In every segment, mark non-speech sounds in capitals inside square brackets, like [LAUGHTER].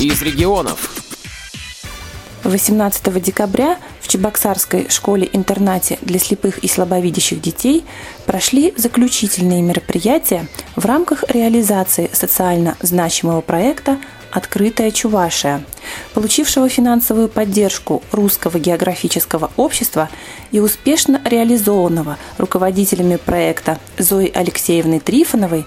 из регионов. 18 декабря в Чебоксарской школе-интернате для слепых и слабовидящих детей прошли заключительные мероприятия в рамках реализации социально значимого проекта «Открытая Чувашия», получившего финансовую поддержку Русского географического общества и успешно реализованного руководителями проекта Зоей Алексеевной Трифоновой,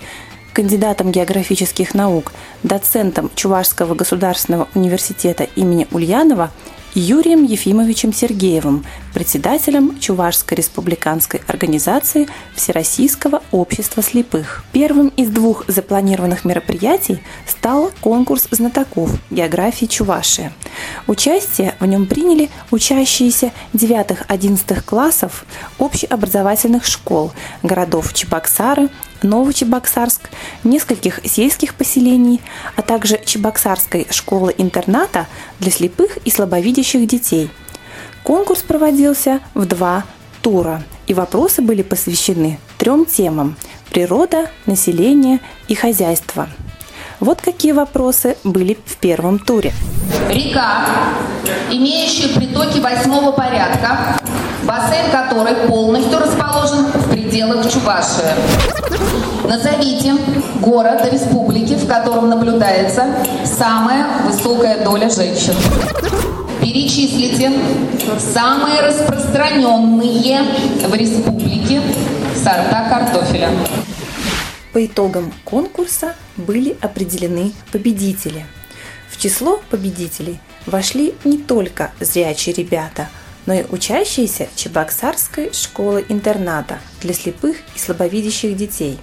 кандидатом географических наук, доцентом Чувашского государственного университета имени Ульянова Юрием Ефимовичем Сергеевым, председателем Чувашской республиканской организации Всероссийского общества слепых. Первым из двух запланированных мероприятий стал конкурс знатоков географии Чувашии. Участие в нем приняли учащиеся 9-11 классов общеобразовательных школ городов Чебоксары, Новочебоксарск, нескольких сельских поселений, а также Чебоксарской школы-интерната для слепых и слабовидящих детей. Конкурс проводился в два тура, и вопросы были посвящены трем темам – природа, население и хозяйство. Вот какие вопросы были в первом туре. Река, имеющая притоки восьмого порядка, бассейн которой полностью расположен в пределах Чувашии. Назовите город республики, в котором наблюдается самая высокая доля женщин. Перечислите самые распространенные в республике сорта картофеля. По итогам конкурса были определены победители. В число победителей вошли не только зрячие ребята – но и учащиеся Чебоксарской школы-интерната для слепых и слабовидящих детей.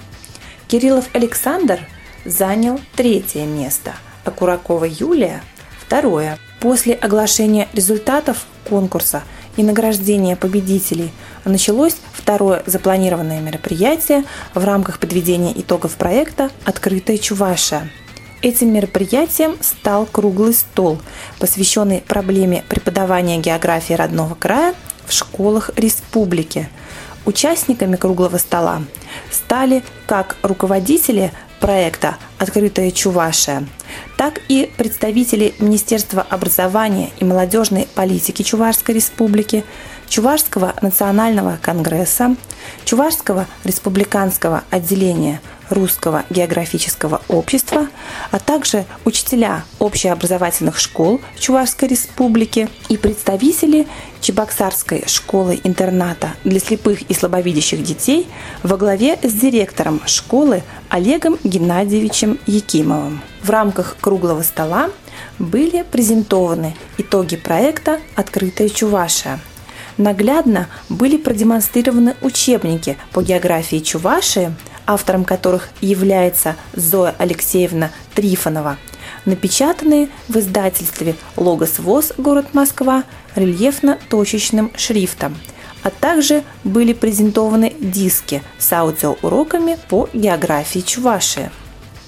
Кириллов Александр занял третье место, а Куракова Юлия – второе. После оглашения результатов конкурса и награждения победителей началось второе запланированное мероприятие в рамках подведения итогов проекта «Открытая Чувашия», Этим мероприятием стал круглый стол, посвященный проблеме преподавания географии родного края в школах республики. Участниками круглого стола стали как руководители проекта «Открытая Чувашия», так и представители Министерства образования и молодежной политики Чувашской республики, Чувашского национального конгресса, Чувашского республиканского отделения Русского географического общества, а также учителя общеобразовательных школ Чувашской республики и представители Чебоксарской школы-интерната для слепых и слабовидящих детей во главе с директором школы Олегом Геннадьевичем Якимовым. В рамках круглого стола были презентованы итоги проекта «Открытая Чувашия», наглядно были продемонстрированы учебники по географии Чувашии, автором которых является Зоя Алексеевна Трифонова, напечатанные в издательстве «Логос ВОЗ. Город Москва» рельефно-точечным шрифтом, а также были презентованы диски с аудиоуроками по географии Чувашии.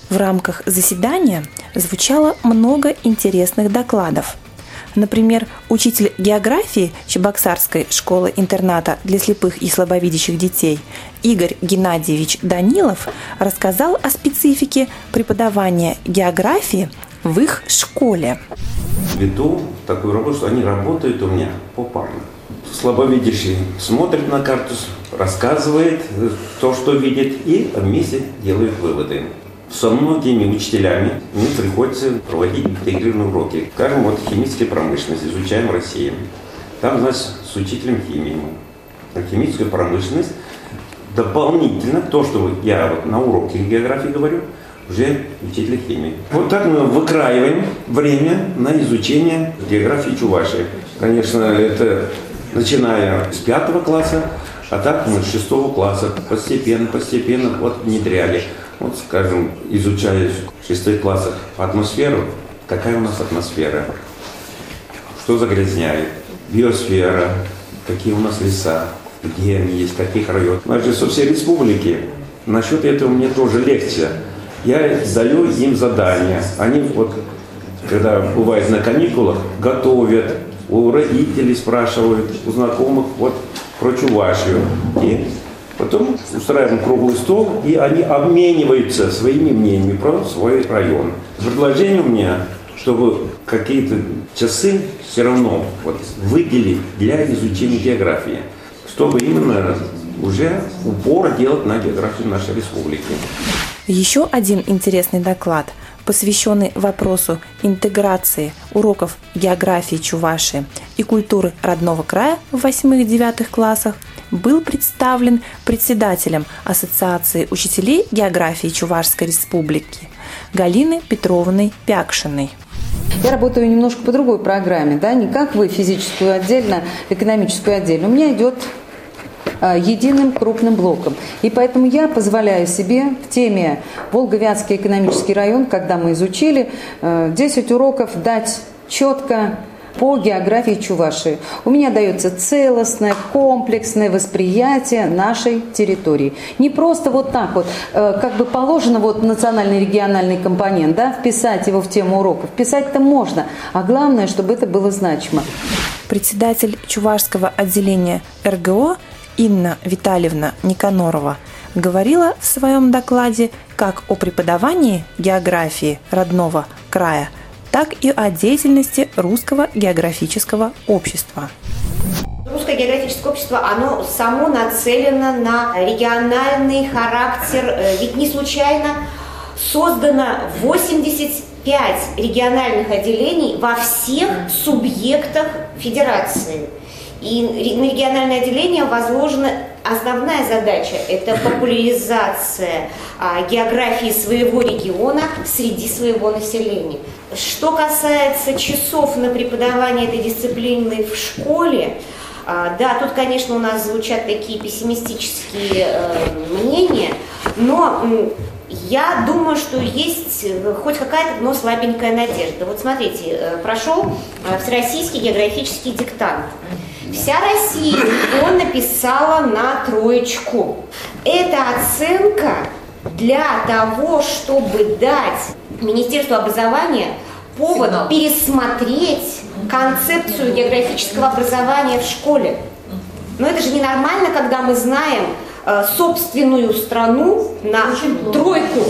В рамках заседания звучало много интересных докладов – Например, учитель географии Чебоксарской школы-интерната для слепых и слабовидящих детей Игорь Геннадьевич Данилов рассказал о специфике преподавания географии в их школе. Веду такую работу, что они работают у меня попарно. Слабовидящий смотрит на карту, рассказывает то, что видит, и вместе делают выводы со многими учителями мне приходится проводить интегрированные уроки. Скажем, вот химическая промышленность, изучаем Россию. Там, значит, с учителем химии мы. Химическая промышленность дополнительно, то, что я вот на уроке географии говорю, уже учителя химии. Вот так мы выкраиваем время на изучение географии Чувашии. Конечно, это начиная с пятого класса, а так мы с шестого класса постепенно, постепенно вот внедряли. Вот, скажем, изучая в шестых классах атмосферу, какая у нас атмосфера, что загрязняет, биосфера, какие у нас леса, где они есть, каких районах. У нас же со всей республики. Насчет этого мне тоже легче. Я даю им задания. Они вот, когда бывает на каникулах, готовят, у родителей спрашивают, у знакомых вот про Чувашию. И Потом устраиваем круглый стол, и они обмениваются своими мнениями про свой район. Предложение у меня, чтобы какие-то часы все равно вот, выделить для изучения географии, чтобы именно уже упор делать на географию нашей республики. Еще один интересный доклад, посвященный вопросу интеграции уроков географии Чувашии и культуры родного края в 8-9 классах, был представлен председателем Ассоциации учителей географии Чувашской республики Галины Петровной Пякшиной. Я работаю немножко по другой программе, да, не как вы физическую отдельно, экономическую отдельно. У меня идет а, единым крупным блоком. И поэтому я позволяю себе в теме Волговятский экономический район, когда мы изучили, 10 э, уроков дать четко по географии Чувашии. У меня дается целостное, комплексное восприятие нашей территории. Не просто вот так вот, э, как бы положено вот национальный региональный компонент, да, вписать его в тему урока. Вписать-то можно, а главное, чтобы это было значимо. Председатель Чувашского отделения РГО Инна Витальевна Никанорова говорила в своем докладе как о преподавании географии родного края – так и о деятельности Русского географического общества. Русское географическое общество, оно само нацелено на региональный характер, э, ведь не случайно создано 85 региональных отделений во всех субъектах федерации. И на региональное отделение возложена основная задача – это [LAUGHS] популяризация а, географии своего региона среди своего населения. Что касается часов на преподавание этой дисциплины в школе, а, да, тут, конечно, у нас звучат такие пессимистические э, мнения, но я думаю, что есть э, хоть какая-то, но слабенькая надежда. Вот смотрите, э, прошел Всероссийский географический диктант. Вся Россия его написала на троечку. Это оценка для того, чтобы дать Министерству образования повод Сигнал. пересмотреть концепцию географического образования в школе. Но это же ненормально, когда мы знаем э, собственную страну на тройку.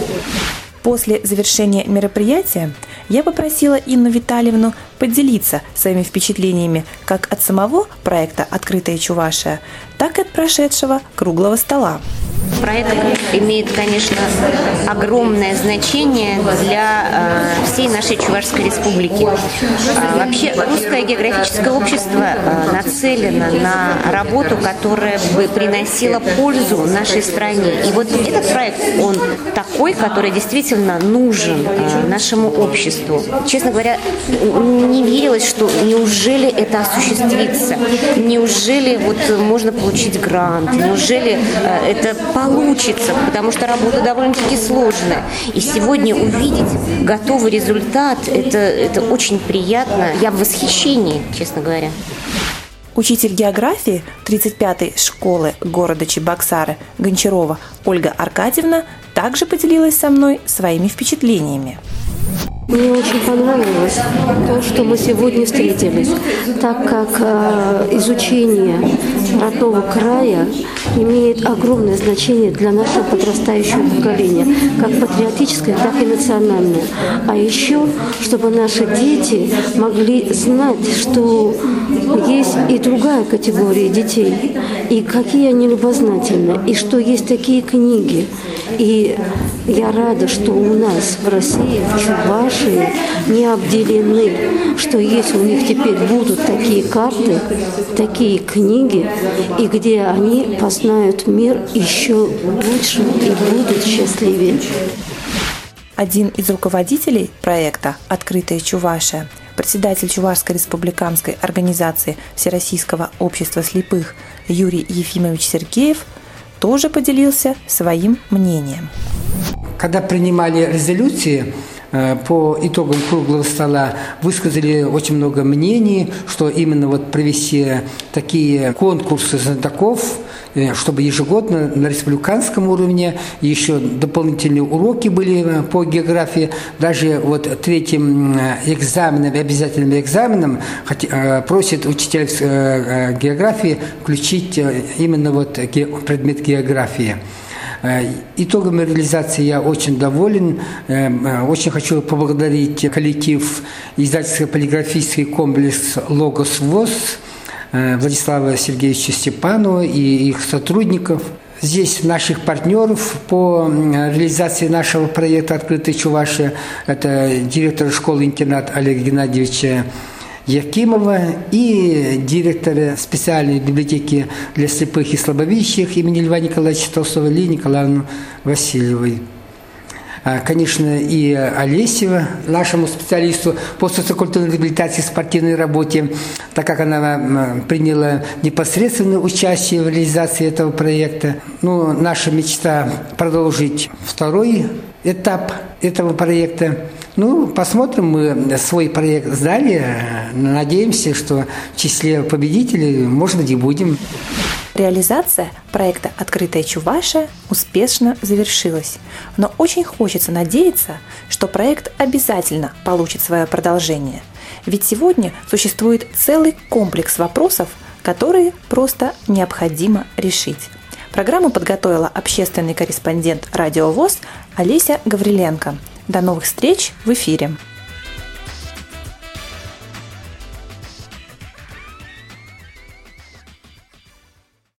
После завершения мероприятия я попросила Инну Витальевну поделиться своими впечатлениями как от самого проекта «Открытая Чувашия», так и от прошедшего круглого стола. Проект имеет, конечно, огромное значение для э, всей нашей Чувашской республики. А, вообще, русское географическое общество э, нацелено на работу, которая бы приносила пользу нашей стране. И вот этот проект, он такой, который действительно нужен э, нашему обществу. Честно говоря, не верилось, что неужели это осуществится, неужели вот можно получить грант, неужели это получится, потому что работа довольно-таки сложная. И сегодня увидеть готовый результат, это, это очень приятно. Я в восхищении, честно говоря. Учитель географии 35-й школы города Чебоксары Гончарова Ольга Аркадьевна также поделилась со мной своими впечатлениями. Мне очень понравилось то, что мы сегодня встретились, так как э, изучение родного края имеет огромное значение для нашего подрастающего поколения, как патриотическое, так и национальное. А еще, чтобы наши дети могли знать, что есть и другая категория детей, и какие они любознательны, и что есть такие книги. И я рада, что у нас в России, в Чувашии не обделены, что если у них теперь будут такие карты, такие книги, и где они познают мир еще лучше и будут счастливее. Один из руководителей проекта «Открытая Чувашия» председатель Чувашской республиканской организации Всероссийского общества слепых Юрий Ефимович Сергеев тоже поделился своим мнением. Когда принимали резолюции, по итогам круглого стола высказали очень много мнений, что именно вот провести такие конкурсы знатоков, э, чтобы ежегодно на республиканском уровне еще дополнительные уроки были э, по географии. Даже вот третьим экзаменом, обязательным экзаменом просит учителя географии включить именно вот предмет географии. Итогами реализации я очень доволен. Очень хочу поблагодарить коллектив издательско-полиграфический комплекс «Логос ВОЗ», Владислава Сергеевича Степанова и их сотрудников – Здесь наших партнеров по реализации нашего проекта «Открытая Чувашия» это директор школы-интернат Олег Геннадьевича Якимова и директора специальной библиотеки для слепых и слабовидящих имени Льва Николаевича Толстого Ли Николаевну Васильевой. А, конечно, и Олесева, нашему специалисту по социокультурной реабилитации и спортивной работе, так как она приняла непосредственное участие в реализации этого проекта. Ну, наша мечта продолжить второй этап этого проекта. Ну, посмотрим, мы свой проект сдали, надеемся, что в числе победителей, может быть, и будем. Реализация проекта «Открытая Чуваша» успешно завершилась, но очень хочется надеяться, что проект обязательно получит свое продолжение. Ведь сегодня существует целый комплекс вопросов, которые просто необходимо решить. Программу подготовила общественный корреспондент «Радио ВОЗ» Олеся Гавриленко. До новых встреч в эфире!